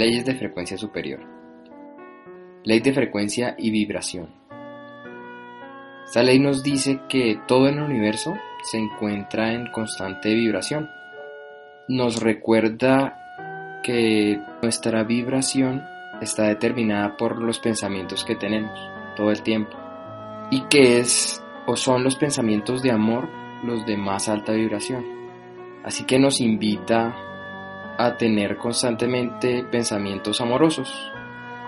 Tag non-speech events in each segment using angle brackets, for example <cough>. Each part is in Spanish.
Leyes de frecuencia superior. Ley de frecuencia y vibración. Esta ley nos dice que todo en el universo se encuentra en constante vibración. Nos recuerda que nuestra vibración está determinada por los pensamientos que tenemos todo el tiempo y que es o son los pensamientos de amor los de más alta vibración. Así que nos invita a tener constantemente pensamientos amorosos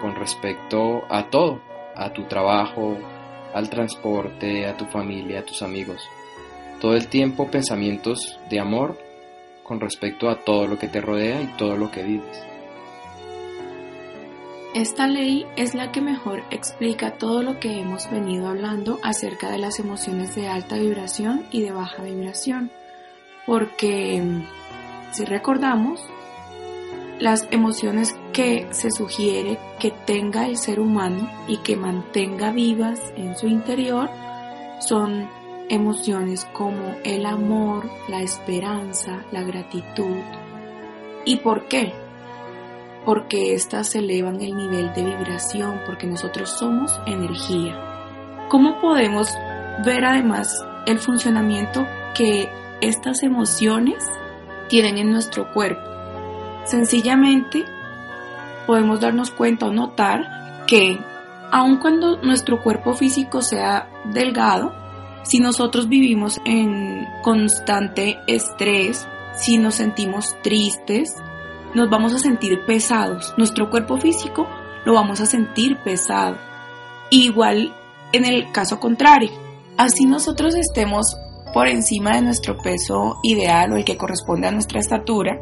con respecto a todo, a tu trabajo, al transporte, a tu familia, a tus amigos. Todo el tiempo pensamientos de amor con respecto a todo lo que te rodea y todo lo que vives. Esta ley es la que mejor explica todo lo que hemos venido hablando acerca de las emociones de alta vibración y de baja vibración, porque si recordamos, las emociones que se sugiere que tenga el ser humano y que mantenga vivas en su interior son emociones como el amor, la esperanza, la gratitud. ¿Y por qué? Porque éstas elevan el nivel de vibración, porque nosotros somos energía. ¿Cómo podemos ver además el funcionamiento que estas emociones tienen en nuestro cuerpo? Sencillamente podemos darnos cuenta o notar que aun cuando nuestro cuerpo físico sea delgado, si nosotros vivimos en constante estrés, si nos sentimos tristes, nos vamos a sentir pesados. Nuestro cuerpo físico lo vamos a sentir pesado. Igual en el caso contrario, así nosotros estemos por encima de nuestro peso ideal o el que corresponde a nuestra estatura,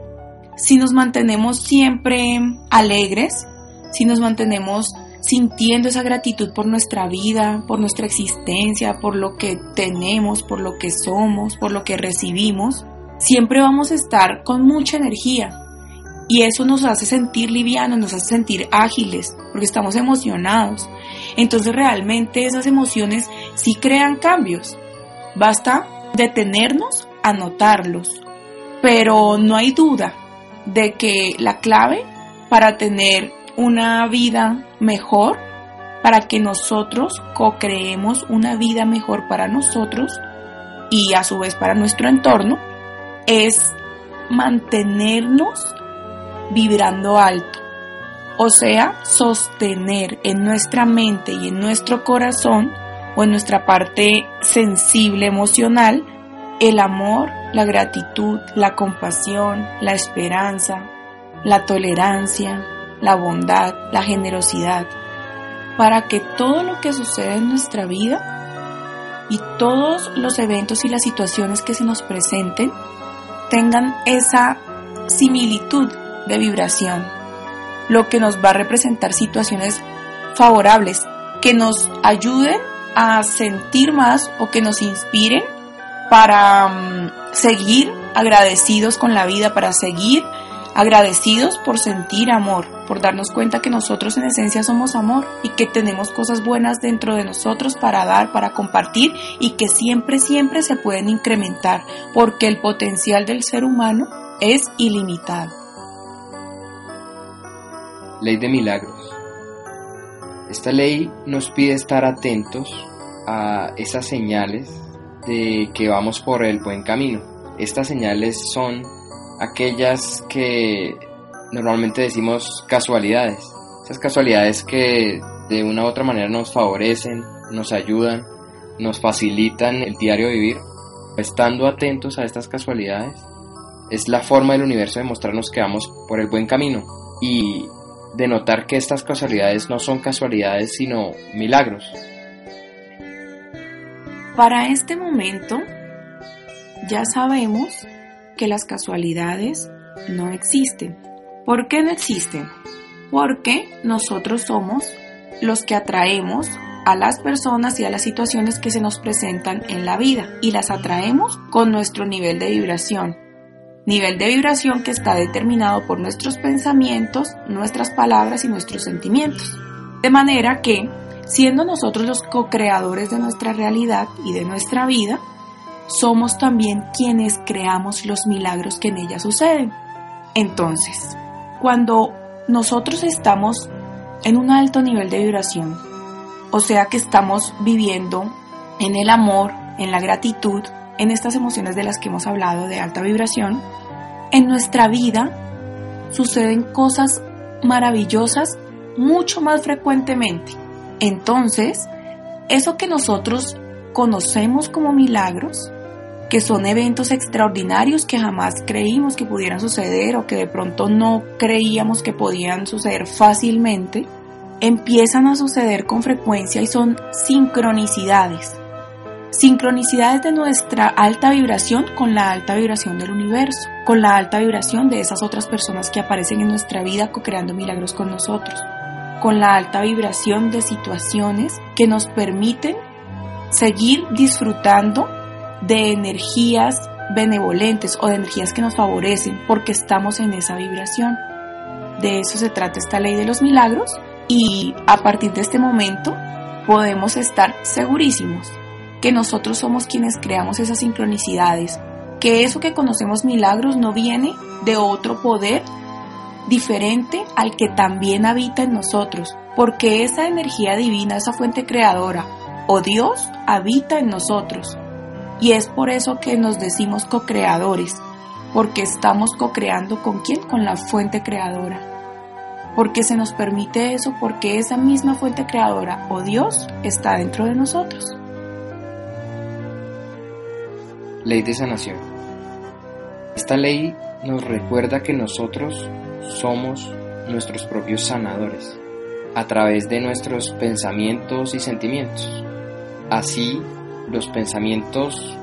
si nos mantenemos siempre alegres, si nos mantenemos sintiendo esa gratitud por nuestra vida, por nuestra existencia, por lo que tenemos, por lo que somos, por lo que recibimos, siempre vamos a estar con mucha energía. Y eso nos hace sentir livianos, nos hace sentir ágiles, porque estamos emocionados. Entonces realmente esas emociones sí crean cambios. Basta detenernos a notarlos. Pero no hay duda de que la clave para tener una vida mejor, para que nosotros co-creemos una vida mejor para nosotros y a su vez para nuestro entorno, es mantenernos vibrando alto. O sea, sostener en nuestra mente y en nuestro corazón o en nuestra parte sensible emocional el amor, la gratitud, la compasión, la esperanza, la tolerancia, la bondad, la generosidad, para que todo lo que sucede en nuestra vida y todos los eventos y las situaciones que se nos presenten tengan esa similitud de vibración, lo que nos va a representar situaciones favorables que nos ayuden a sentir más o que nos inspiren para mm, seguir agradecidos con la vida, para seguir agradecidos por sentir amor, por darnos cuenta que nosotros en esencia somos amor y que tenemos cosas buenas dentro de nosotros para dar, para compartir y que siempre, siempre se pueden incrementar, porque el potencial del ser humano es ilimitado. Ley de milagros. Esta ley nos pide estar atentos a esas señales de que vamos por el buen camino. Estas señales son aquellas que normalmente decimos casualidades. Esas casualidades que de una u otra manera nos favorecen, nos ayudan, nos facilitan el diario vivir. Estando atentos a estas casualidades, es la forma del universo de mostrarnos que vamos por el buen camino y de notar que estas casualidades no son casualidades sino milagros. Para este momento ya sabemos que las casualidades no existen. ¿Por qué no existen? Porque nosotros somos los que atraemos a las personas y a las situaciones que se nos presentan en la vida y las atraemos con nuestro nivel de vibración. Nivel de vibración que está determinado por nuestros pensamientos, nuestras palabras y nuestros sentimientos. De manera que, siendo nosotros los co-creadores de nuestra realidad y de nuestra vida, somos también quienes creamos los milagros que en ella suceden. Entonces, cuando nosotros estamos en un alto nivel de vibración, o sea que estamos viviendo en el amor, en la gratitud, en estas emociones de las que hemos hablado de alta vibración, en nuestra vida suceden cosas maravillosas mucho más frecuentemente. Entonces, eso que nosotros conocemos como milagros, que son eventos extraordinarios que jamás creímos que pudieran suceder o que de pronto no creíamos que podían suceder fácilmente, empiezan a suceder con frecuencia y son sincronicidades. Sincronicidades de nuestra alta vibración con la alta vibración del universo, con la alta vibración de esas otras personas que aparecen en nuestra vida co-creando milagros con nosotros, con la alta vibración de situaciones que nos permiten seguir disfrutando de energías benevolentes o de energías que nos favorecen porque estamos en esa vibración. De eso se trata esta ley de los milagros y a partir de este momento podemos estar segurísimos que nosotros somos quienes creamos esas sincronicidades, que eso que conocemos milagros no viene de otro poder diferente al que también habita en nosotros, porque esa energía divina, esa fuente creadora o Dios habita en nosotros. Y es por eso que nos decimos co-creadores, porque estamos co-creando con quién? Con la fuente creadora. Porque se nos permite eso, porque esa misma fuente creadora o Dios está dentro de nosotros. Ley de sanación. Esta ley nos recuerda que nosotros somos nuestros propios sanadores a través de nuestros pensamientos y sentimientos. Así los pensamientos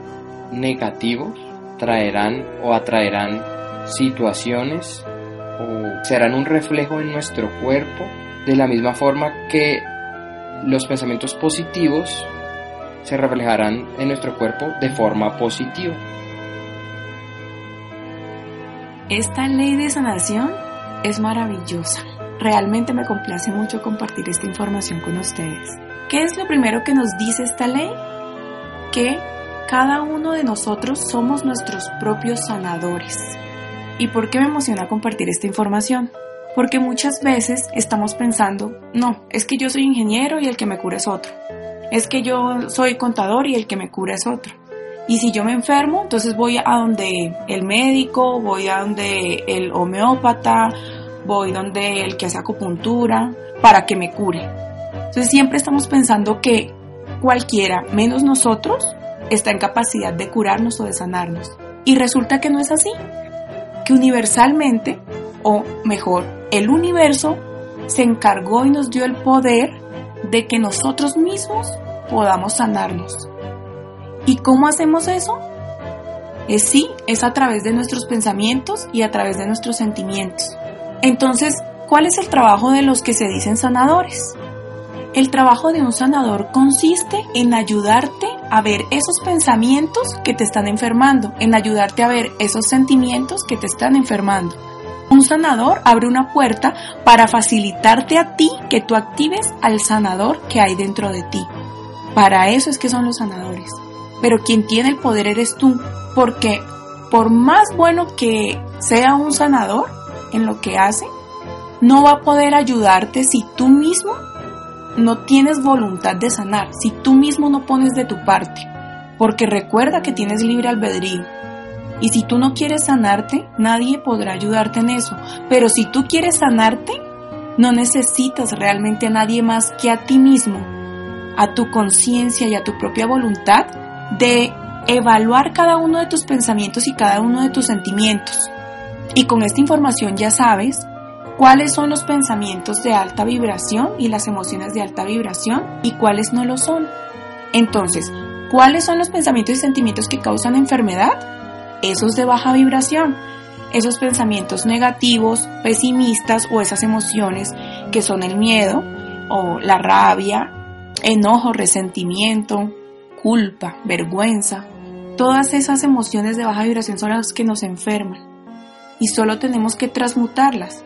negativos traerán o atraerán situaciones o serán un reflejo en nuestro cuerpo de la misma forma que los pensamientos positivos se reflejarán en nuestro cuerpo de forma positiva. Esta ley de sanación es maravillosa. Realmente me complace mucho compartir esta información con ustedes. ¿Qué es lo primero que nos dice esta ley? que cada uno de nosotros somos nuestros propios sanadores. ¿Y por qué me emociona compartir esta información? Porque muchas veces estamos pensando, no, es que yo soy ingeniero y el que me cura es otro. Es que yo soy contador y el que me cura es otro. Y si yo me enfermo, entonces voy a donde el médico, voy a donde el homeópata, voy donde el que hace acupuntura, para que me cure. Entonces siempre estamos pensando que cualquiera, menos nosotros, está en capacidad de curarnos o de sanarnos. Y resulta que no es así, que universalmente, o mejor, el universo se encargó y nos dio el poder de que nosotros mismos podamos sanarnos. ¿Y cómo hacemos eso? Es sí, es a través de nuestros pensamientos y a través de nuestros sentimientos. Entonces, ¿cuál es el trabajo de los que se dicen sanadores? El trabajo de un sanador consiste en ayudarte a ver esos pensamientos que te están enfermando, en ayudarte a ver esos sentimientos que te están enfermando. Un sanador abre una puerta para facilitarte a ti que tú actives al sanador que hay dentro de ti. Para eso es que son los sanadores. Pero quien tiene el poder eres tú, porque por más bueno que sea un sanador en lo que hace, no va a poder ayudarte si tú mismo no tienes voluntad de sanar, si tú mismo no pones de tu parte, porque recuerda que tienes libre albedrío. Y si tú no quieres sanarte, nadie podrá ayudarte en eso. Pero si tú quieres sanarte, no necesitas realmente a nadie más que a ti mismo, a tu conciencia y a tu propia voluntad de evaluar cada uno de tus pensamientos y cada uno de tus sentimientos. Y con esta información ya sabes cuáles son los pensamientos de alta vibración y las emociones de alta vibración y cuáles no lo son. Entonces, ¿cuáles son los pensamientos y sentimientos que causan enfermedad? Esos de baja vibración, esos pensamientos negativos, pesimistas o esas emociones que son el miedo o la rabia, enojo, resentimiento, culpa, vergüenza. Todas esas emociones de baja vibración son las que nos enferman y solo tenemos que transmutarlas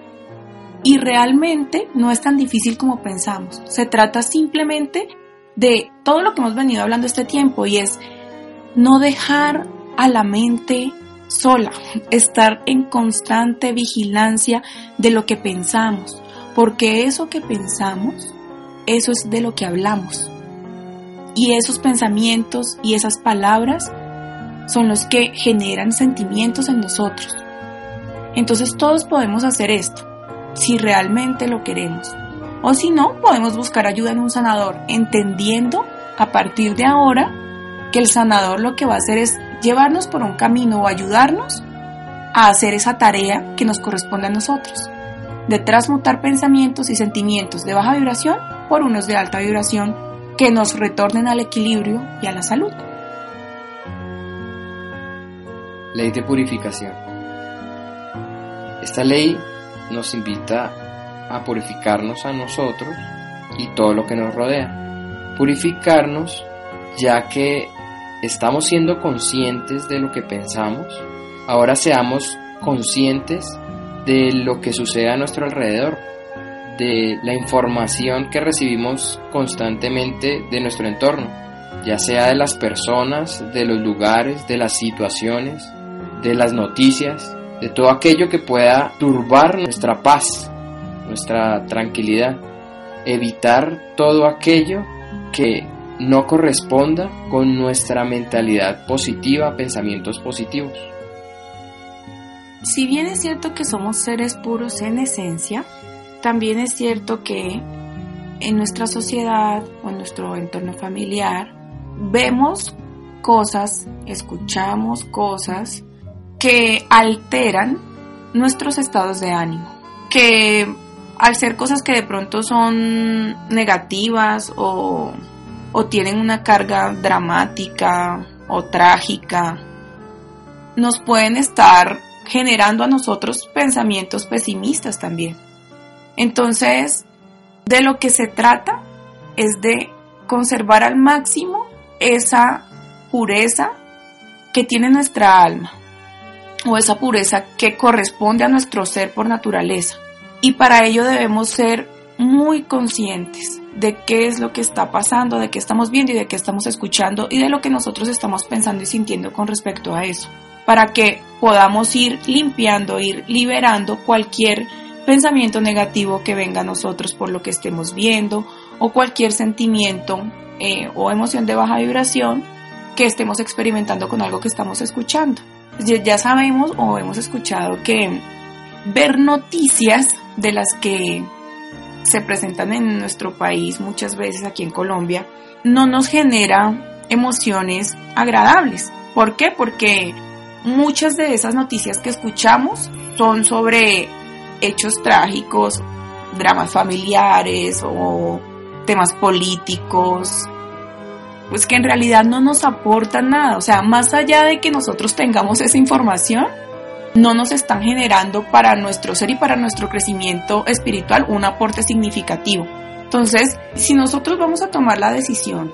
y realmente no es tan difícil como pensamos. Se trata simplemente de todo lo que hemos venido hablando este tiempo y es no dejar a la mente sola, <laughs> estar en constante vigilancia de lo que pensamos, porque eso que pensamos, eso es de lo que hablamos. Y esos pensamientos y esas palabras son los que generan sentimientos en nosotros. Entonces todos podemos hacer esto, si realmente lo queremos. O si no, podemos buscar ayuda en un sanador, entendiendo a partir de ahora que el sanador lo que va a hacer es llevarnos por un camino o ayudarnos a hacer esa tarea que nos corresponde a nosotros, de transmutar pensamientos y sentimientos de baja vibración por unos de alta vibración que nos retornen al equilibrio y a la salud. Ley de purificación. Esta ley nos invita a purificarnos a nosotros y todo lo que nos rodea. Purificarnos ya que estamos siendo conscientes de lo que pensamos, ahora seamos conscientes de lo que sucede a nuestro alrededor, de la información que recibimos constantemente de nuestro entorno, ya sea de las personas, de los lugares, de las situaciones, de las noticias, de todo aquello que pueda turbar nuestra paz, nuestra tranquilidad, evitar todo aquello que no corresponda con nuestra mentalidad positiva, pensamientos positivos. Si bien es cierto que somos seres puros en esencia, también es cierto que en nuestra sociedad o en nuestro entorno familiar vemos cosas, escuchamos cosas que alteran nuestros estados de ánimo, que al ser cosas que de pronto son negativas o tienen una carga dramática o trágica, nos pueden estar generando a nosotros pensamientos pesimistas también. Entonces, de lo que se trata es de conservar al máximo esa pureza que tiene nuestra alma o esa pureza que corresponde a nuestro ser por naturaleza. Y para ello debemos ser muy conscientes de qué es lo que está pasando, de qué estamos viendo y de qué estamos escuchando y de lo que nosotros estamos pensando y sintiendo con respecto a eso, para que podamos ir limpiando, ir liberando cualquier pensamiento negativo que venga a nosotros por lo que estemos viendo o cualquier sentimiento eh, o emoción de baja vibración que estemos experimentando con algo que estamos escuchando. Ya sabemos o hemos escuchado que ver noticias de las que se presentan en nuestro país muchas veces aquí en Colombia, no nos genera emociones agradables. ¿Por qué? Porque muchas de esas noticias que escuchamos son sobre hechos trágicos, dramas familiares o temas políticos, pues que en realidad no nos aportan nada. O sea, más allá de que nosotros tengamos esa información, no nos están generando para nuestro ser y para nuestro crecimiento espiritual un aporte significativo. Entonces, si nosotros vamos a tomar la decisión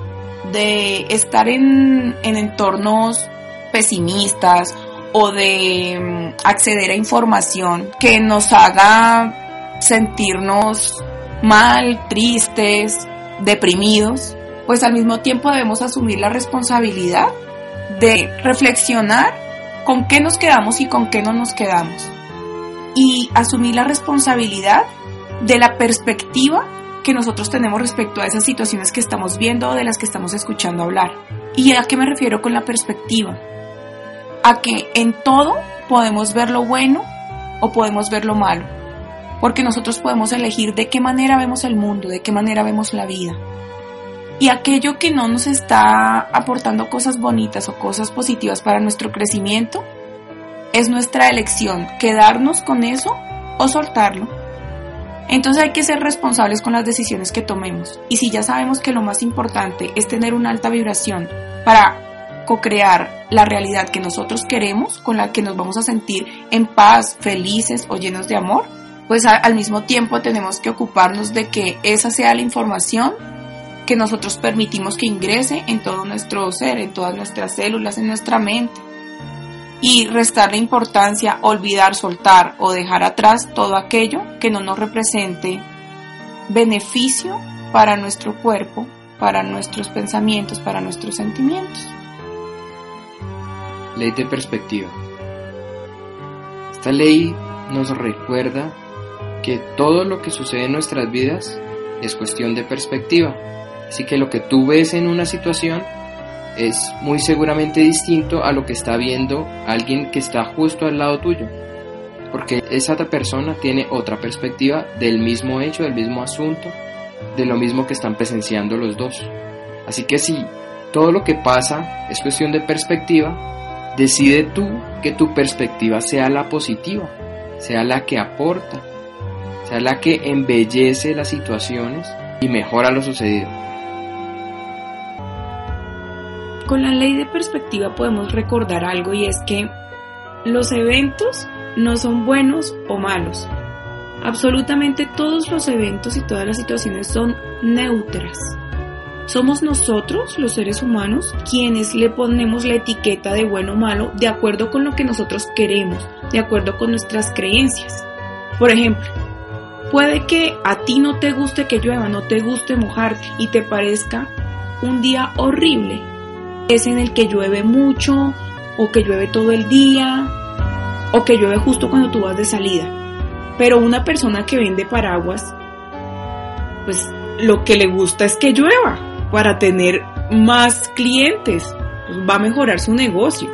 de estar en, entornos pesimistas o de mm, acceder a información que nos haga sentirnos mal, tristes, deprimidos, pues al mismo tiempo debemos asumir la responsabilidad de reflexionar con qué nos quedamos y con qué no nos quedamos. Y asumir la responsabilidad de la perspectiva que nosotros tenemos respecto a esas situaciones que estamos viendo o de las que estamos escuchando hablar. ¿Y a qué me refiero con la perspectiva? A que en todo podemos ver lo bueno o podemos ver lo malo. Porque nosotros podemos elegir de qué manera vemos el mundo, de qué manera vemos la vida y aquello que no nos está aportando cosas bonitas o cosas positivas para nuestro crecimiento, es nuestra elección, quedarnos con eso o soltarlo. Entonces hay que ser responsables con las decisiones que tomemos. Y si ya sabemos que lo más importante es tener una alta vibración para co-crear la realidad que nosotros queremos, con la que nos vamos a sentir en paz, felices o llenos de amor, pues al mismo tiempo tenemos que ocuparnos de que esa sea la información que nosotros permitimos que ingrese en todo nuestro ser, en todas nuestras células, en nuestra mente. Y restarle importancia, olvidar, soltar o dejar atrás todo aquello que no nos represente beneficio para nuestro cuerpo, para nuestros pensamientos, para nuestros sentimientos. Ley de perspectiva. Esta ley nos recuerda que todo lo que sucede en nuestras vidas es cuestión de perspectiva. Así que lo que tú ves en una situación es muy seguramente distinto a lo que está viendo alguien que está justo al lado tuyo. Porque esa persona tiene otra perspectiva del mismo hecho, del mismo asunto, de lo mismo que están presenciando los dos. Así que si todo lo que pasa es cuestión de perspectiva, decide tú que tu perspectiva sea la positiva, sea la que aporta, sea la que embellece las situaciones y mejora lo sucedido. Con la ley de perspectiva podemos recordar algo y es que los eventos no son buenos o malos. Absolutamente todos los eventos y todas las situaciones son neutras. Somos nosotros, los seres humanos, quienes le ponemos la etiqueta de bueno o malo de acuerdo con lo que nosotros queremos, de acuerdo con nuestras creencias. Por ejemplo, puede que a ti no te guste que llueva, no te guste mojarte y te parezca un día horrible es en el que llueve mucho o que llueve todo el día o que llueve justo cuando tú vas de salida. Pero una persona que vende paraguas, pues lo que le gusta es que llueva para tener más clientes, pues, va a mejorar su negocio.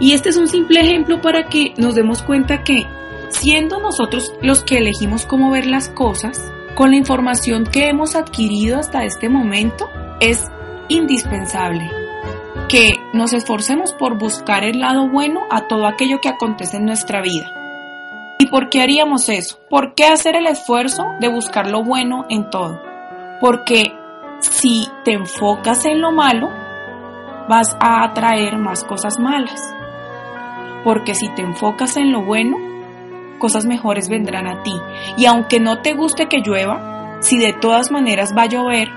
Y este es un simple ejemplo para que nos demos cuenta que siendo nosotros los que elegimos cómo ver las cosas, con la información que hemos adquirido hasta este momento, es indispensable que nos esforcemos por buscar el lado bueno a todo aquello que acontece en nuestra vida. ¿Y por qué haríamos eso? ¿Por qué hacer el esfuerzo de buscar lo bueno en todo? Porque si te enfocas en lo malo, vas a atraer más cosas malas. Porque si te enfocas en lo bueno, cosas mejores vendrán a ti. Y aunque no te guste que llueva, si de todas maneras va a llover,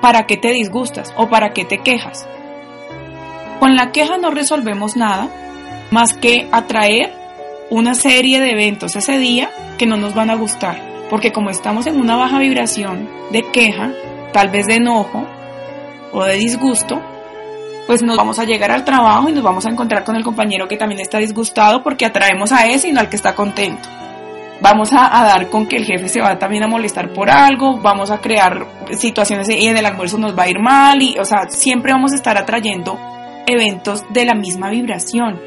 ¿para qué te disgustas o para qué te quejas? Con la queja no resolvemos nada más que atraer una serie de eventos ese día que no nos van a gustar, porque como estamos en una baja vibración de queja, tal vez de enojo o de disgusto, pues nos vamos a llegar al trabajo y nos vamos a encontrar con el compañero que también está disgustado porque atraemos a ese y no al que está contento vamos a, dar con que el jefe se va también a molestar por algo, vamos a crear situaciones y en el almuerzo nos va a ir mal y, o sea, siempre vamos a estar atrayendo eventos de la misma vibración.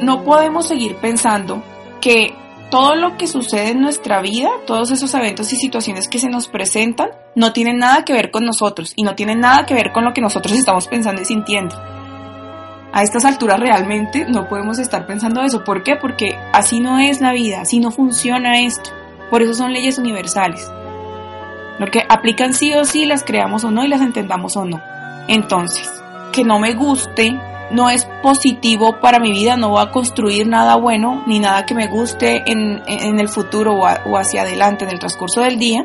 No podemos seguir pensando que todo lo que sucede en nuestra vida, todos esos eventos y situaciones que se nos presentan, no tienen nada que ver con nosotros y no tienen nada que ver con lo que nosotros estamos pensando y sintiendo a estas alturas realmente no podemos estar pensando eso. ¿Por qué? Porque así no es la vida, así no funciona esto. Por eso son leyes universales. Porque aplican sí o sí, las creamos o no y las entendamos o no. Entonces, que no me guste no es positivo para mi vida, no va a construir nada bueno ni nada que me guste en, el futuro o, o hacia adelante en el transcurso del día,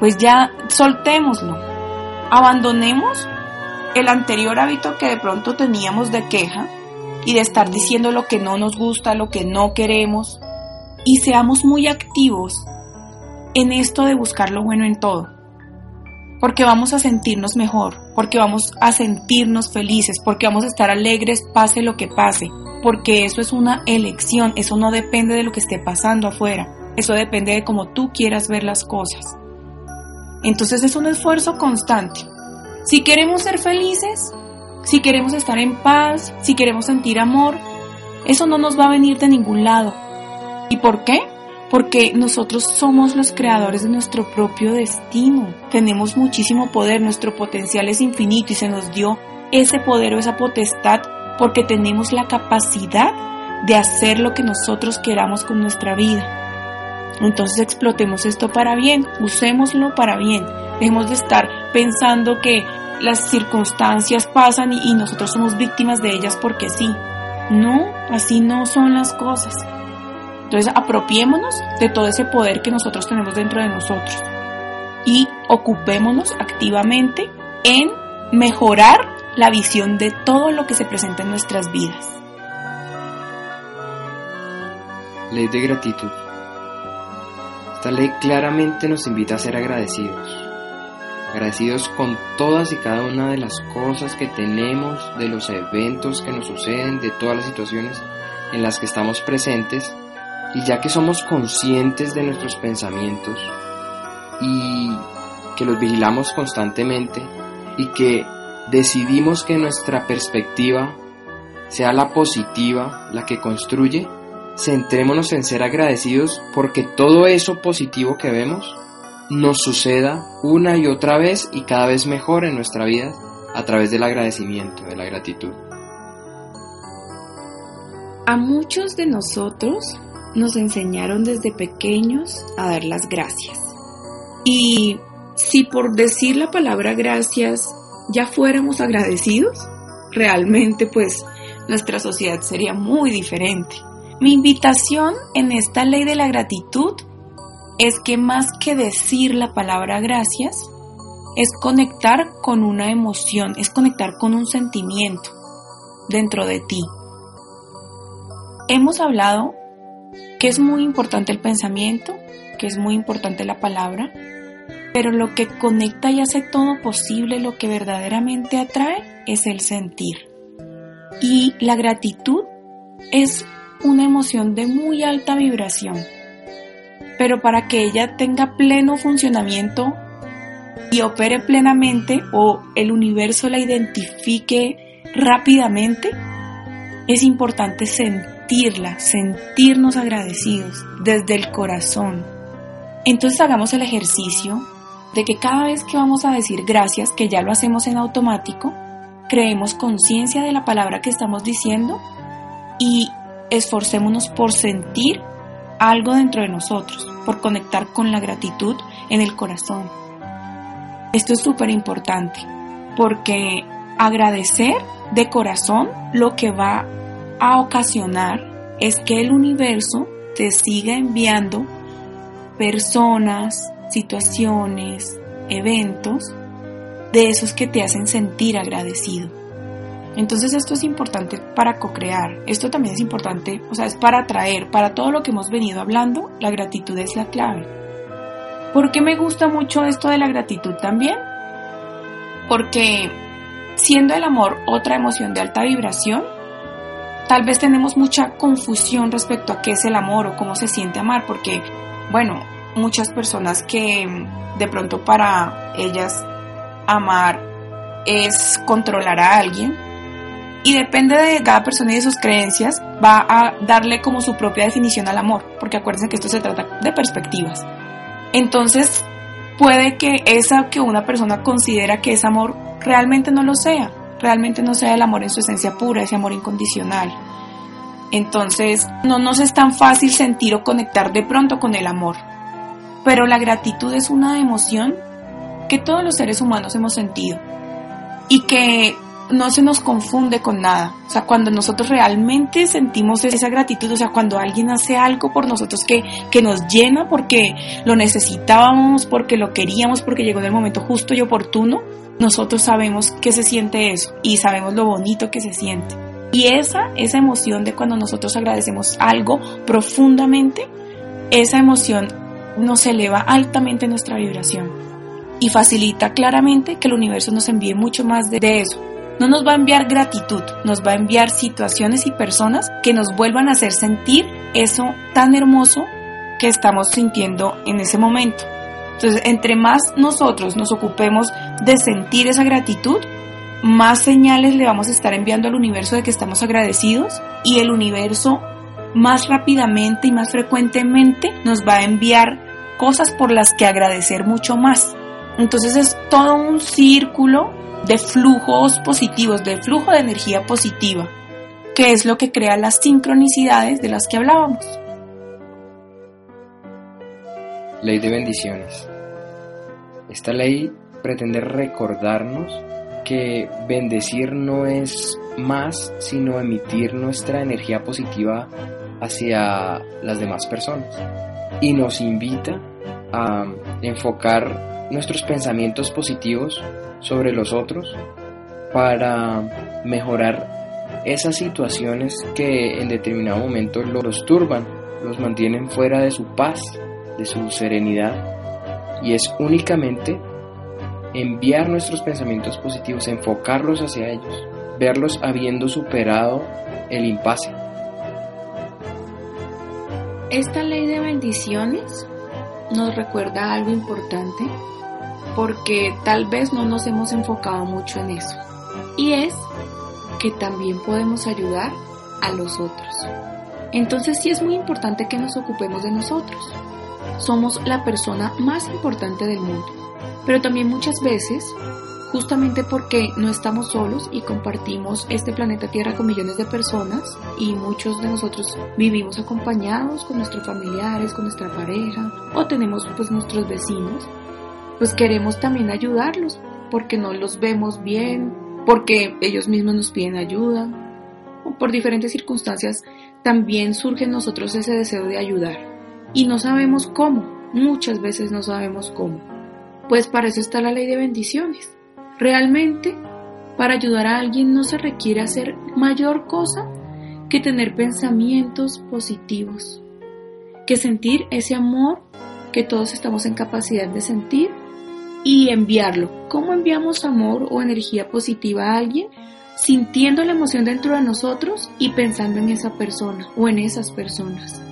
pues ya soltémoslo. Abandonemos el anterior hábito que de pronto teníamos de queja y de estar diciendo lo que no nos gusta, lo que no queremos, y seamos muy activos en esto de buscar lo bueno en todo. Porque vamos a sentirnos mejor, porque vamos a sentirnos felices, porque vamos a estar alegres pase lo que pase, porque eso es una elección, eso no depende de lo que esté pasando afuera, eso depende de cómo tú quieras ver las cosas. Entonces es un esfuerzo constante si queremos ser felices, si queremos estar en paz, si queremos sentir amor, eso no nos va a venir de ningún lado. ¿Y por qué? Porque nosotros somos los creadores de nuestro propio destino. Tenemos muchísimo poder, nuestro potencial es infinito y se nos dio ese poder o esa potestad porque tenemos la capacidad de hacer lo que nosotros queramos con nuestra vida. Entonces explotemos esto para bien, usémoslo para bien. Dejemos de estar pensando que las circunstancias pasan y, nosotros somos víctimas de ellas porque sí. No, así no son las cosas. Entonces apropiémonos de todo ese poder que nosotros tenemos dentro de nosotros y ocupémonos activamente en mejorar la visión de todo lo que se presenta en nuestras vidas. Ley de gratitud. Esta ley claramente nos invita a ser agradecidos agradecidos con todas y cada una de las cosas que tenemos, de los eventos que nos suceden, de todas las situaciones en las que estamos presentes y ya que somos conscientes de nuestros pensamientos y que los vigilamos constantemente y que decidimos que nuestra perspectiva sea la positiva, la que construye, centrémonos en ser agradecidos porque todo eso positivo que vemos nos suceda una y otra vez y cada vez mejor en nuestra vida a través del agradecimiento, de la gratitud. A muchos de nosotros nos enseñaron desde pequeños a dar las gracias. Y si por decir la palabra gracias ya fuéramos agradecidos, realmente pues nuestra sociedad sería muy diferente. Mi invitación en esta ley de la gratitud es que más que decir la palabra gracias, es conectar con una emoción, es conectar con un sentimiento dentro de ti. Hemos hablado que es muy importante el pensamiento, que es muy importante la palabra, pero lo que conecta y hace todo posible, lo que verdaderamente atrae, es el sentir. Y la gratitud es una emoción de muy alta vibración, pero para que ella tenga pleno funcionamiento y opere plenamente o el universo la identifique rápidamente, es importante sentirla, sentirnos agradecidos desde el corazón. Entonces hagamos el ejercicio de que cada vez que vamos a decir gracias, que ya lo hacemos en automático, creemos conciencia de la palabra que estamos diciendo y esforcémonos por sentir algo dentro de nosotros, por conectar con la gratitud en el corazón. Esto es súper importante porque agradecer de corazón lo que va a ocasionar es que el universo te siga enviando personas, situaciones, eventos de esos que te hacen sentir agradecido. Entonces esto es importante para co-crear, esto también es importante, o sea, es para atraer, para todo lo que hemos venido hablando, la gratitud es la clave. ¿Por qué me gusta mucho esto de la gratitud también? Porque siendo el amor otra emoción de alta vibración, tal vez tenemos mucha confusión respecto a qué es el amor o cómo se siente amar, porque, bueno, muchas personas que de pronto para ellas amar es controlar a alguien y depende de cada persona y de sus creencias va a darle como su propia definición al amor, porque acuérdense que esto se trata de perspectivas. Entonces, puede que esa que una persona considera que es amor realmente no lo sea, realmente no sea el amor en su esencia pura, ese amor incondicional. Entonces, no nos es tan fácil sentir o conectar de pronto con el amor. Pero la gratitud es una emoción que todos los seres humanos hemos sentido y que no se nos confunde con nada. O sea, cuando nosotros realmente sentimos esa gratitud, o sea, cuando alguien hace algo por nosotros que, que nos llena porque lo necesitábamos, porque lo queríamos, porque llegó en el momento justo y oportuno, nosotros sabemos que se siente eso y sabemos lo bonito que se siente. Y esa, esa emoción de cuando nosotros agradecemos algo profundamente, esa emoción nos eleva altamente nuestra vibración y facilita claramente que el universo nos envíe mucho más de eso. No nos va a enviar gratitud, nos va a enviar situaciones y personas que nos vuelvan a hacer sentir eso tan hermoso que estamos sintiendo en ese momento. Entonces, entre más nosotros nos ocupemos de sentir esa gratitud, más señales le vamos a estar enviando al universo de que estamos agradecidos y el universo más rápidamente y más frecuentemente nos va a enviar cosas por las que agradecer mucho más. Entonces es todo un círculo de flujos positivos, de flujo de energía positiva, que es lo que crea las sincronicidades de las que hablábamos. Ley de bendiciones. Esta ley pretende recordarnos que bendecir no es más sino emitir nuestra energía positiva hacia las demás personas y nos invita a enfocar nuestros pensamientos positivos sobre los otros para mejorar esas situaciones que en determinado momento los turban, los mantienen fuera de su paz, de su serenidad y es únicamente enviar nuestros pensamientos positivos, enfocarlos hacia ellos, verlos habiendo superado el impasse Esta ley de bendiciones nos recuerda algo importante porque tal vez no nos hemos enfocado mucho en eso. Y es que también podemos ayudar a los otros. Entonces sí es muy importante que nos ocupemos de nosotros. Somos la persona más importante del mundo. Pero también muchas veces, justamente porque no estamos solos y compartimos este planeta Tierra con millones de personas y muchos de nosotros vivimos acompañados con nuestros familiares, con nuestra pareja o tenemos pues nuestros vecinos, pues queremos también ayudarlos porque no los vemos bien, porque ellos mismos nos piden ayuda o por diferentes circunstancias también surge en nosotros ese deseo de ayudar y no sabemos cómo, muchas veces no sabemos cómo. Pues para eso está la ley de bendiciones. Realmente, para ayudar a alguien no se requiere hacer mayor cosa que tener pensamientos positivos, que sentir ese amor que todos estamos en capacidad de sentir y enviarlo. ¿Cómo enviamos amor o energía positiva a alguien? Sintiendo la emoción dentro de nosotros y pensando en esa persona o en esas personas.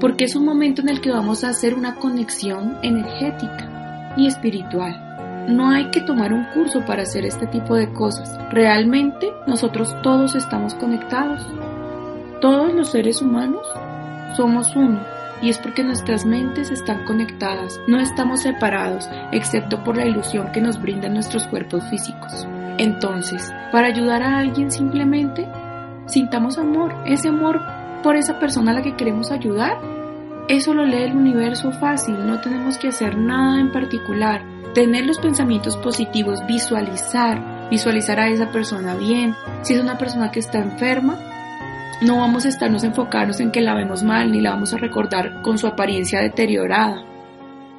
Porque es un momento en el que vamos a hacer una conexión energética y espiritual. No hay que tomar un curso para hacer este tipo de cosas. Realmente nosotros todos estamos conectados. Todos los seres humanos somos uno y es porque nuestras mentes están conectadas, no estamos separados, excepto por la ilusión que nos brindan nuestros cuerpos físicos. Entonces, para ayudar a alguien simplemente, sintamos amor, ese amor por esa persona a la que queremos ayudar. Eso lo lee el universo fácil, no tenemos que hacer nada en particular. Tener los pensamientos positivos, visualizar, visualizar a esa persona bien. Si es una persona que está enferma, no vamos a estarnos enfocarnos en que la vemos mal ni la vamos a recordar con su apariencia deteriorada,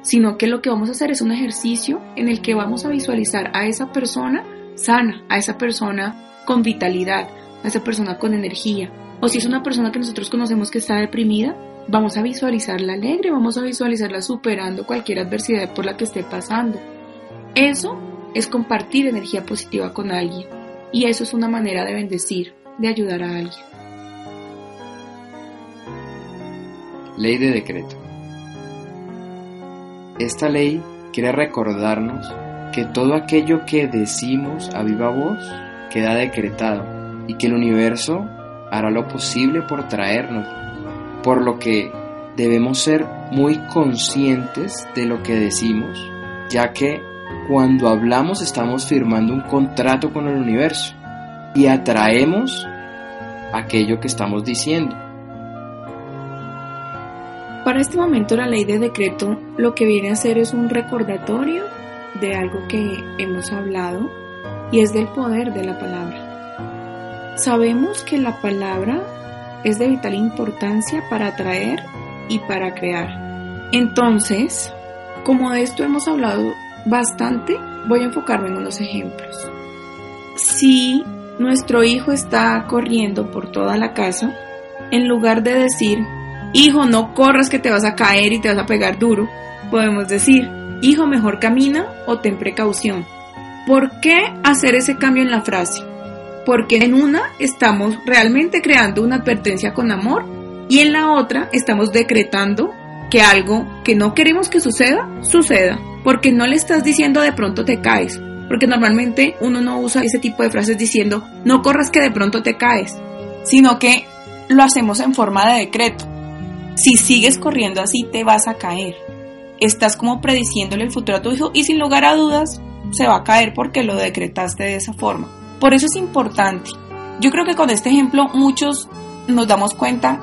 sino que lo que vamos a hacer es un ejercicio en el que vamos a visualizar a esa persona sana, a esa persona con vitalidad, a esa persona con energía. O si es una persona que nosotros conocemos que está deprimida, vamos a visualizarla alegre, vamos a visualizarla superando cualquier adversidad por la que esté pasando. Eso es compartir energía positiva con alguien. Y eso es una manera de bendecir, de ayudar a alguien. Ley de decreto. Esta ley quiere recordarnos que todo aquello que decimos a viva voz queda decretado y que el universo hará lo posible por traernos, por lo que debemos ser muy conscientes de lo que decimos, ya que cuando hablamos estamos firmando un contrato con el universo y atraemos aquello que estamos diciendo. Para este momento la ley de decreto lo que viene a hacer es un recordatorio de algo que hemos hablado y es del poder de la palabra. Sabemos que la palabra es de vital importancia para atraer y para crear. Entonces, como de esto hemos hablado bastante, voy a enfocarme en unos ejemplos. Si nuestro hijo está corriendo por toda la casa, en lugar de decir Hijo, no corras que te vas a caer y te vas a pegar duro. Podemos decir, hijo, mejor camina o ten precaución. ¿Por qué hacer ese cambio en la frase? Porque en una estamos realmente creando una advertencia con amor y en la otra estamos decretando que algo que no queremos que suceda, suceda. Porque no le estás diciendo de pronto te caes. Porque normalmente uno no usa ese tipo de frases diciendo no corras que de pronto te caes. Sino que lo hacemos en forma de decreto. Si sigues corriendo así, te vas a caer. Estás como prediciéndole el futuro a tu hijo y sin lugar a dudas se va a caer porque lo decretaste de esa forma. Por eso es importante. Yo creo que con este ejemplo muchos nos damos cuenta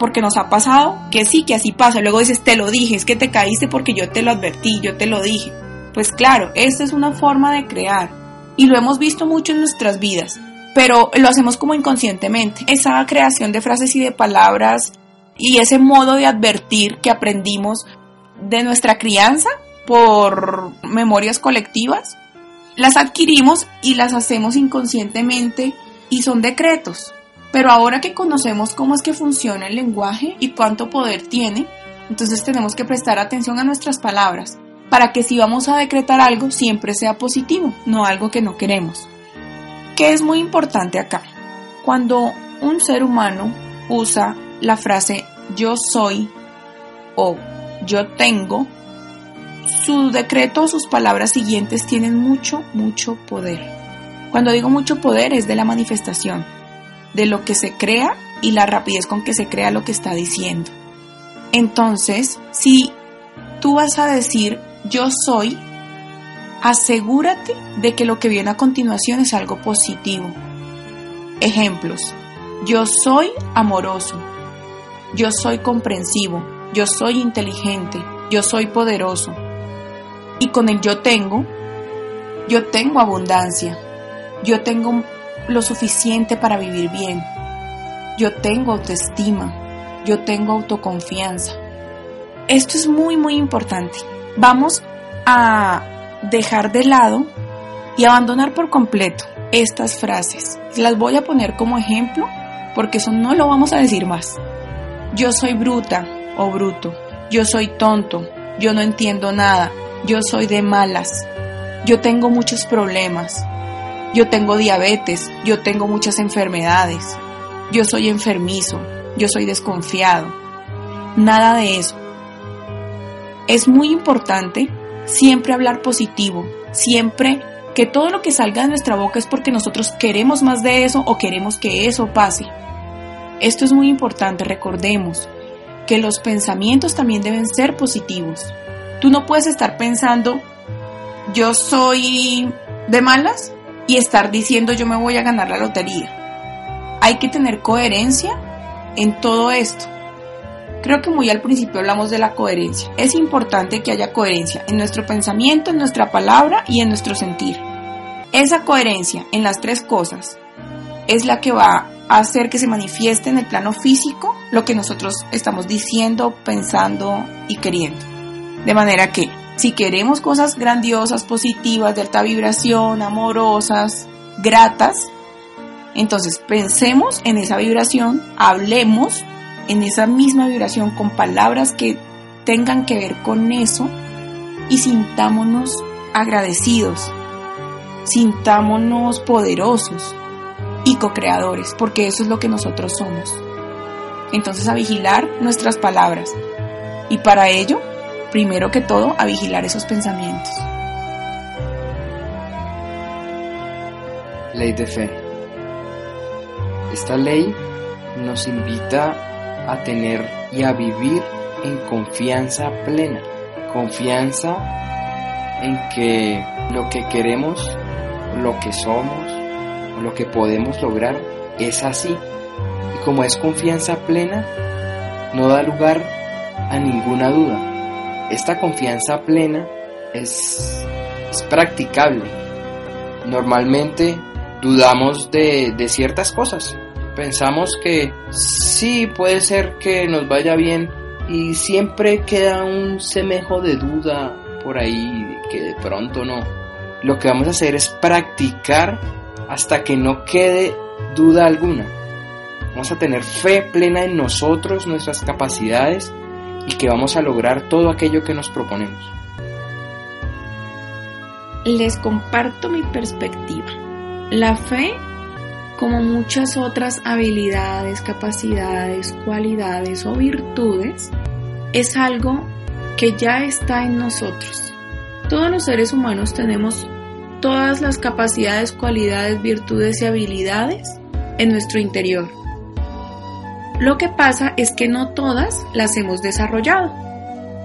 porque nos ha pasado que sí, que así pasa. Luego dices, te lo dije, es que te caíste porque yo te lo advertí, yo te lo dije. Pues claro, esta es una forma de crear y lo hemos visto mucho en nuestras vidas, pero lo hacemos como inconscientemente. Esa creación de frases y de palabras y ese modo de advertir que aprendimos de nuestra crianza por memorias colectivas, las adquirimos y las hacemos inconscientemente y son decretos. Pero ahora que conocemos cómo es que funciona el lenguaje y cuánto poder tiene, entonces tenemos que prestar atención a nuestras palabras para que si vamos a decretar algo siempre sea positivo, no algo que no queremos. ¿Qué es muy importante acá? Cuando un ser humano usa la frase yo soy o yo tengo, su decreto o sus palabras siguientes tienen mucho, mucho poder. Cuando digo mucho poder es de la manifestación, de lo que se crea y la rapidez con que se crea lo que está diciendo. Entonces, si tú vas a decir yo soy, asegúrate de que lo que viene a continuación es algo positivo. Ejemplos. Yo soy amoroso. Yo soy comprensivo. Yo soy inteligente. Yo soy poderoso. Y con el yo tengo, yo tengo abundancia. Yo tengo lo suficiente para vivir bien. Yo tengo autoestima. Yo tengo autoconfianza. Esto es muy, muy importante. Vamos a dejar de lado y abandonar por completo estas frases. Las voy a poner como ejemplo porque eso no lo vamos a decir más. Yo soy bruta o bruto. Yo soy tonto. Yo no entiendo nada. Yo soy de malas. Yo tengo muchos problemas. Yo tengo diabetes. Yo tengo muchas enfermedades. Yo soy enfermizo. Yo soy desconfiado. Nada de eso. Es muy importante siempre hablar positivo, siempre que todo lo que salga de nuestra boca es porque nosotros queremos más de eso o queremos que eso pase. Esto es muy importante, recordemos que los pensamientos también deben ser positivos. Tú no puedes estar pensando, yo soy de malas y estar diciendo yo me voy a ganar la lotería. Hay que tener coherencia en todo esto. Creo que muy al principio hablamos de la coherencia. Es importante que haya coherencia en nuestro pensamiento, en nuestra palabra y en nuestro sentir. Esa coherencia en las tres cosas es la que va a hacer que se manifieste en el plano físico lo que nosotros estamos diciendo, pensando y queriendo. De manera que si queremos cosas grandiosas, positivas, de alta vibración, amorosas, gratas, entonces pensemos en esa vibración, hablemos en esa misma vibración con palabras que tengan que ver con eso y sintámonos agradecidos, sintámonos poderosos y co-creadores, porque eso es lo que nosotros somos. Entonces a vigilar nuestras palabras y para ello, primero que todo, a vigilar esos pensamientos. Ley de fe. Esta ley nos invita a tener y a vivir en confianza plena. Confianza en que lo que queremos, lo que somos, lo que podemos lograr es así. Y como es confianza plena, no da lugar a ninguna duda. Esta confianza plena es, practicable. Normalmente dudamos de, de ciertas cosas, pensamos que sí puede ser que nos vaya bien y siempre queda un semejo de duda por ahí que de pronto no. Lo que vamos a hacer es practicar hasta que no quede duda alguna. Vamos a tener fe plena en nosotros, nuestras capacidades y que vamos a lograr todo aquello que nos proponemos. Les comparto mi perspectiva. La fe como muchas otras habilidades, capacidades, cualidades o virtudes, es algo que ya está en nosotros. Todos los seres humanos tenemos todas las capacidades, cualidades, virtudes y habilidades en nuestro interior. Lo que pasa es que no todas las hemos desarrollado.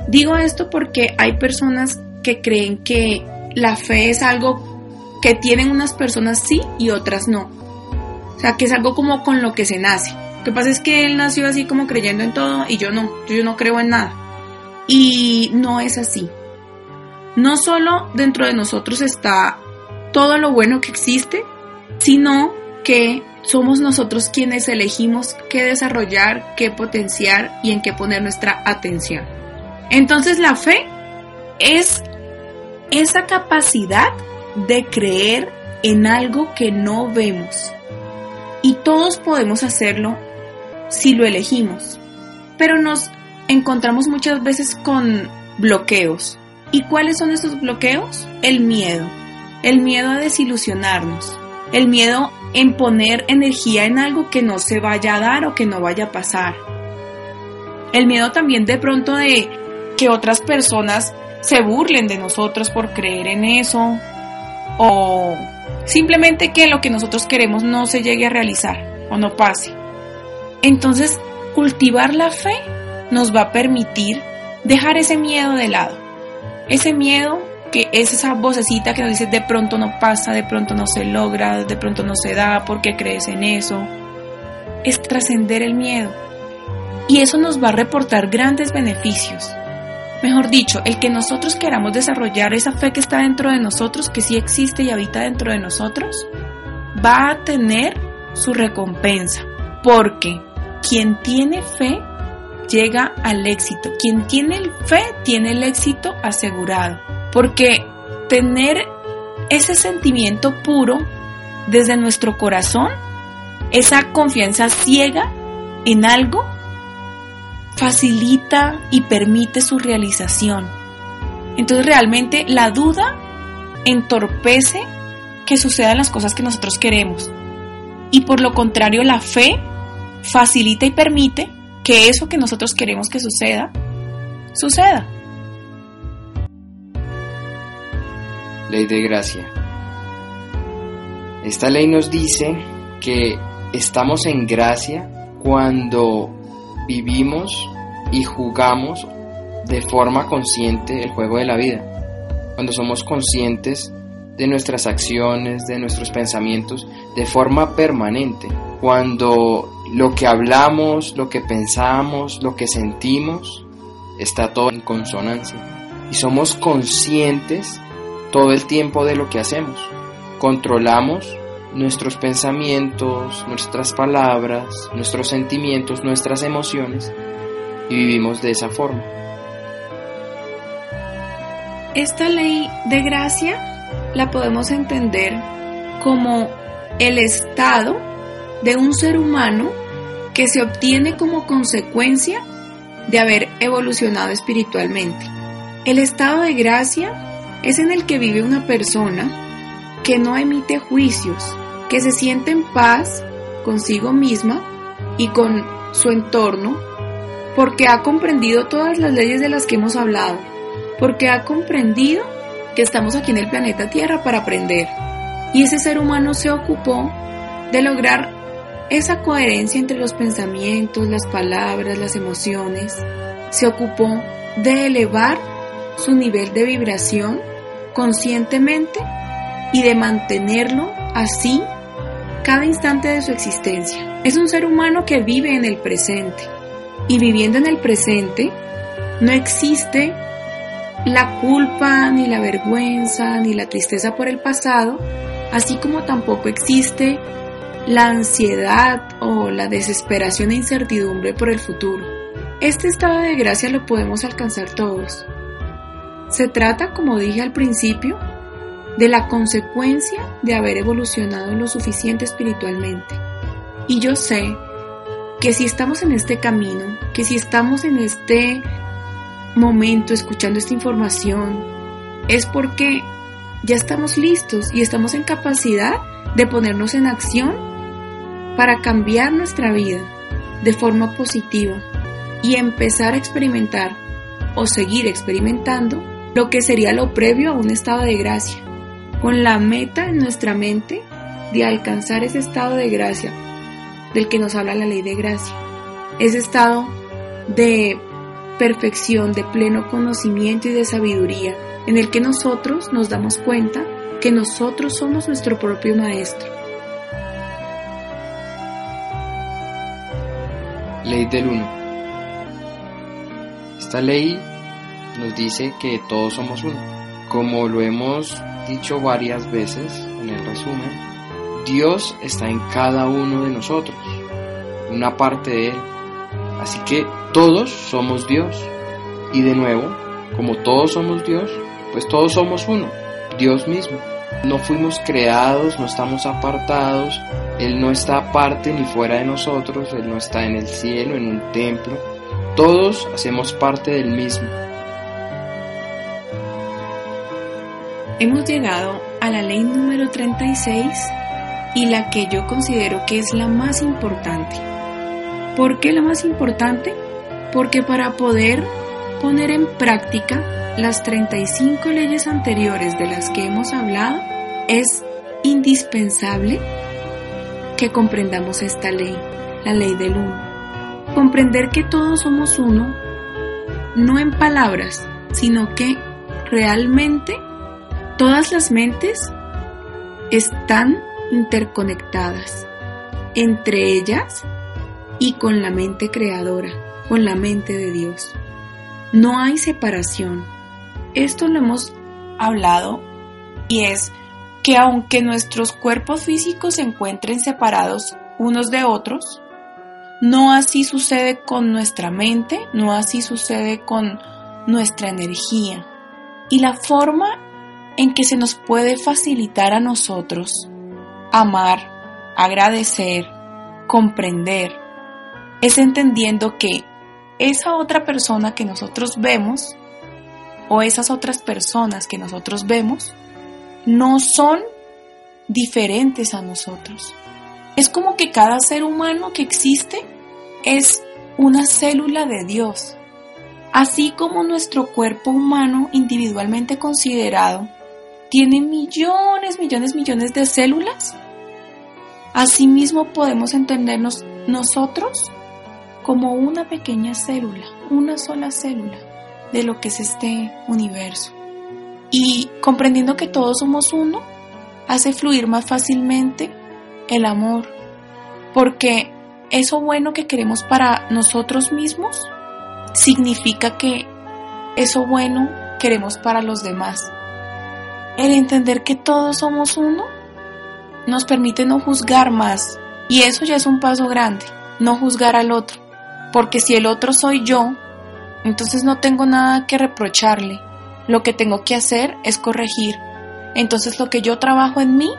Digo esto porque hay personas que creen que la fe es algo que tienen unas personas sí y otras no. O sea, que es algo como con lo que se nace. Lo que pasa es que él nació así como creyendo en todo y yo no, yo no creo en nada. Y no es así. No solo dentro de nosotros está todo lo bueno que existe, sino que somos nosotros quienes elegimos qué desarrollar, qué potenciar y en qué poner nuestra atención. Entonces la fe es esa capacidad de creer en algo que no vemos, y todos podemos hacerlo si lo elegimos. Pero nos encontramos muchas veces con bloqueos. ¿Y cuáles son esos bloqueos? El miedo. El miedo a desilusionarnos. El miedo en poner energía en algo que no se vaya a dar o que no vaya a pasar. El miedo también de pronto de que otras personas se burlen de nosotros por creer en eso o simplemente que lo que nosotros queremos no se llegue a realizar o no pase. Entonces, cultivar la fe nos va a permitir dejar ese miedo de lado. Ese miedo que es esa vocecita que nos dice de pronto no pasa, de pronto no se logra, de pronto no se da, porque crees en eso. Es trascender el miedo. Y eso nos va a reportar grandes beneficios. Mejor dicho, el que nosotros queramos desarrollar esa fe que está dentro de nosotros, que sí existe y habita dentro de nosotros, va a tener su recompensa. Porque quien tiene fe llega al éxito. Quien tiene fe tiene el éxito asegurado. Porque tener ese sentimiento puro desde nuestro corazón, esa confianza ciega en algo, facilita y permite su realización. Entonces realmente la duda entorpece que sucedan las cosas que nosotros queremos. Y por lo contrario, la fe facilita y permite que eso que nosotros queremos que suceda, suceda. Ley de gracia. Esta ley nos dice que estamos en gracia cuando vivimos y jugamos de forma consciente el juego de la vida. Cuando somos conscientes de nuestras acciones, de nuestros pensamientos, de forma permanente. Cuando lo que hablamos, lo que pensamos, lo que sentimos, está todo en consonancia. Y somos conscientes todo el tiempo de lo que hacemos. Controlamos nuestros pensamientos, nuestras palabras, nuestros sentimientos, nuestras emociones y vivimos de esa forma. Esta ley de gracia la podemos entender como el estado de un ser humano que se obtiene como consecuencia de haber evolucionado espiritualmente. El estado de gracia es en el que vive una persona que no emite juicios, que se siente en paz consigo misma y con su entorno, porque ha comprendido todas las leyes de las que hemos hablado, porque ha comprendido que estamos aquí en el planeta Tierra para aprender. Y ese ser humano se ocupó de lograr esa coherencia entre los pensamientos, las palabras, las emociones. Se ocupó de elevar su nivel de vibración conscientemente y de mantenerlo así cada instante de su existencia. Es un ser humano que vive en el presente y viviendo en el presente no existe la culpa, ni la vergüenza, ni la tristeza por el pasado, así como tampoco existe la ansiedad o la desesperación e incertidumbre por el futuro. Este estado de gracia lo podemos alcanzar todos. Se trata, como dije al principio, de la consecuencia de haber evolucionado lo suficiente espiritualmente. Y yo sé que si estamos en este camino, que si estamos en este momento escuchando esta información, es porque ya estamos listos y estamos en capacidad de ponernos en acción para cambiar nuestra vida de forma positiva y empezar a experimentar o seguir experimentando lo que sería lo previo a un estado de gracia con la meta en nuestra mente de alcanzar ese estado de gracia del que nos habla la ley de gracia, ese estado de perfección, de pleno conocimiento y de sabiduría, en el que nosotros nos damos cuenta que nosotros somos nuestro propio maestro. Ley del 1. Esta ley nos dice que todos somos uno. Como lo hemos dicho varias veces en el resumen, Dios está en cada uno de nosotros, una parte de Él. Así que todos somos Dios. Y de nuevo, como todos somos Dios, pues todos somos uno, Dios mismo. No fuimos creados, no estamos apartados, Él no está aparte ni fuera de nosotros, Él no está en el cielo, en un templo. Todos hacemos parte del mismo. Hemos llegado a la ley número 36 y la que yo considero que es la más importante. ¿Por qué la más importante? Porque para poder poner en práctica las 35 leyes anteriores de las que hemos hablado, es indispensable que comprendamos esta ley, la ley del uno. Comprender que todos somos uno, no en palabras, sino que realmente todas las mentes están interconectadas entre ellas y con la mente creadora, con la mente de Dios. No hay separación. Esto lo hemos hablado y es que aunque nuestros cuerpos físicos se encuentren separados unos de otros, no así sucede con nuestra mente, no así sucede con nuestra energía. Y la forma en que se nos puede facilitar a nosotros amar, agradecer, comprender, es entendiendo que esa otra persona que nosotros vemos o esas otras personas que nosotros vemos no son diferentes a nosotros. Es como que cada ser humano que existe es una célula de Dios. Así como nuestro cuerpo humano individualmente considerado tiene millones, millones, millones de células, asimismo podemos entendernos nosotros como una pequeña célula, una sola célula de lo que es este universo. Y comprendiendo que todos somos uno, hace fluir más fácilmente el amor, porque eso bueno que queremos para nosotros mismos significa que eso bueno queremos para los demás. El entender que todos somos uno nos permite no juzgar más y eso ya es un paso grande, no juzgar al otro, porque si el otro soy yo, entonces no tengo nada que reprocharle, lo que tengo que hacer es corregir. Entonces lo que yo trabajo en mí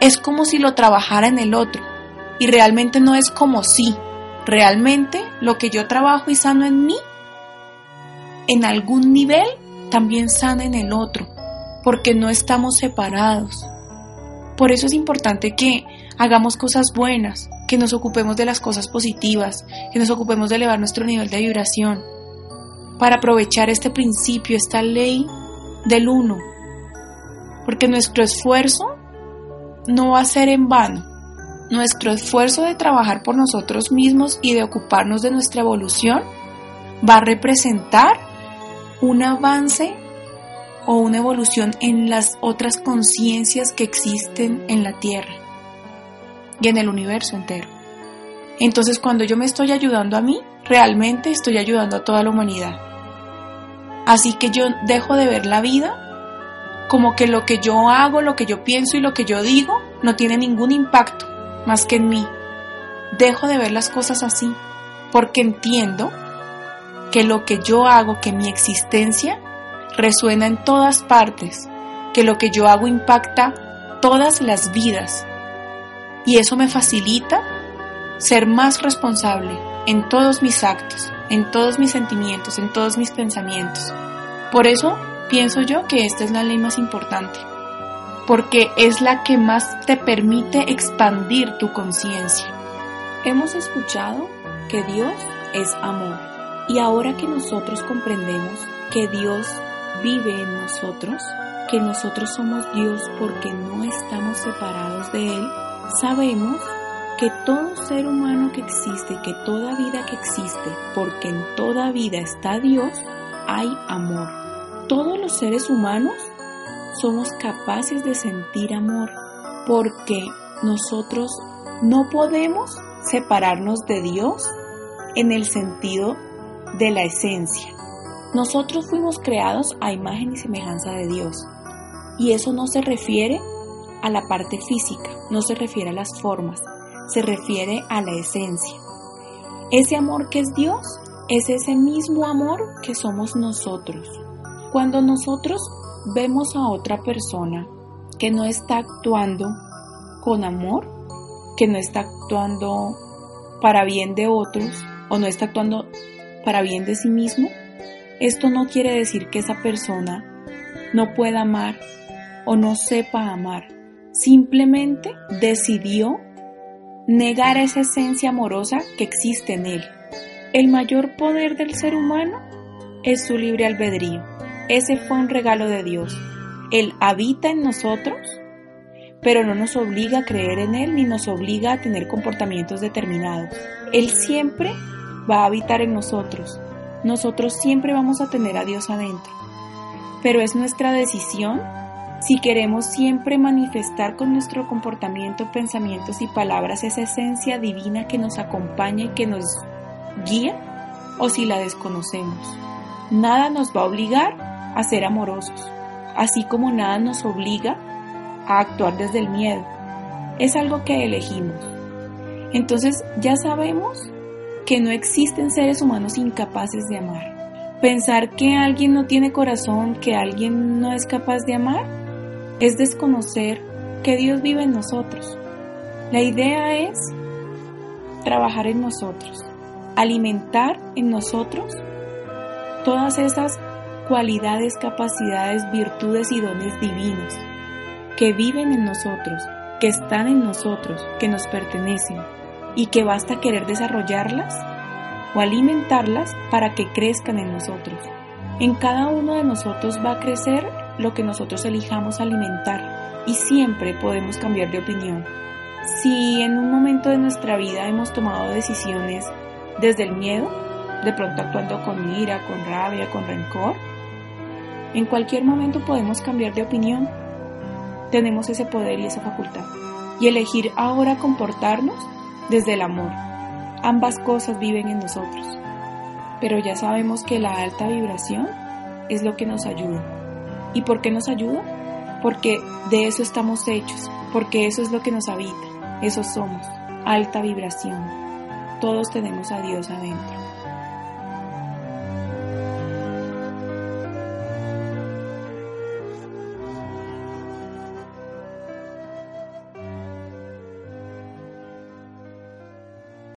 es como si lo trabajara en el otro. Y realmente no es como si. Realmente lo que yo trabajo y sano en mí, en algún nivel, también sana en el otro. Porque no estamos separados. Por eso es importante que hagamos cosas buenas, que nos ocupemos de las cosas positivas, que nos ocupemos de elevar nuestro nivel de vibración, para aprovechar este principio, esta ley del uno, porque nuestro esfuerzo no va a ser en vano. Nuestro esfuerzo de trabajar por nosotros mismos y de ocuparnos de nuestra evolución va a representar un avance o una evolución en las otras conciencias que existen en la Tierra y en el universo entero. Entonces cuando yo me estoy ayudando a mí, realmente estoy ayudando a toda la humanidad. Así que yo dejo de ver la vida como que lo que yo hago, lo que yo pienso y lo que yo digo no tiene ningún impacto más que en mí. Dejo de ver las cosas así porque entiendo que lo que yo hago, que mi existencia resuena en todas partes, que lo que yo hago impacta todas las vidas. Y eso me facilita ser más responsable en todos mis actos, en todos mis sentimientos, en todos mis pensamientos. Por eso pienso yo que esta es la ley más importante, porque es la que más te permite expandir tu conciencia. Hemos escuchado que Dios es amor y ahora que nosotros comprendemos que Dios vive en nosotros, que nosotros somos Dios porque no estamos separados de Él, sabemos que todo ser humano que existe, que toda vida que existe, porque en toda vida está Dios, hay amor. Todos los seres humanos somos capaces de sentir amor porque nosotros no podemos separarnos de Dios en el sentido de la esencia. Nosotros fuimos creados a imagen y semejanza de Dios y eso no se refiere a la parte física, no se refiere a las formas, se refiere a la esencia. Ese amor que es Dios es ese mismo amor que somos nosotros. Cuando nosotros vemos a otra persona que no está actuando con amor, que no está actuando para bien de otros o no está actuando para bien de sí mismo, esto no quiere decir que esa persona no pueda amar o no sepa amar. Simplemente decidió negar esa esencia amorosa que existe en él. El mayor poder del ser humano es su libre albedrío. Ese fue un regalo de Dios. Él habita en nosotros, pero no nos obliga a creer en Él ni nos obliga a tener comportamientos determinados. Él siempre va a habitar en nosotros. Nosotros siempre vamos a tener a Dios adentro. Pero es nuestra decisión si queremos siempre manifestar con nuestro comportamiento, pensamientos y palabras esa esencia divina que nos acompaña y que nos guía, o si la desconocemos. Nada nos va a obligar a ser amorosos, así como nada nos obliga a actuar desde el miedo. Es algo que elegimos. Entonces ya sabemos que no existen seres humanos incapaces de amar. Pensar que alguien no tiene corazón, que alguien no es capaz de amar, es desconocer que Dios vive en nosotros. La idea es trabajar en nosotros, alimentar en nosotros todas esas cualidades, capacidades, virtudes y dones divinos que viven en nosotros, que están en nosotros, que nos pertenecen y que basta querer desarrollarlas o alimentarlas para que crezcan en nosotros. En cada uno de nosotros va a crecer lo que nosotros elijamos alimentar y siempre podemos cambiar de opinión. Si en un momento de nuestra vida hemos tomado decisiones desde el miedo, de pronto actuando con ira, con rabia, con rencor, en cualquier momento podemos cambiar de opinión. Tenemos ese poder y esa facultad. Y elegir ahora comportarnos desde el amor. Ambas cosas viven en nosotros. Pero ya sabemos que la alta vibración es lo que nos ayuda. ¿Y por qué nos ayuda? Porque de eso estamos hechos, porque eso es lo que nos habita, eso somos, alta vibración. Todos tenemos a Dios adentro.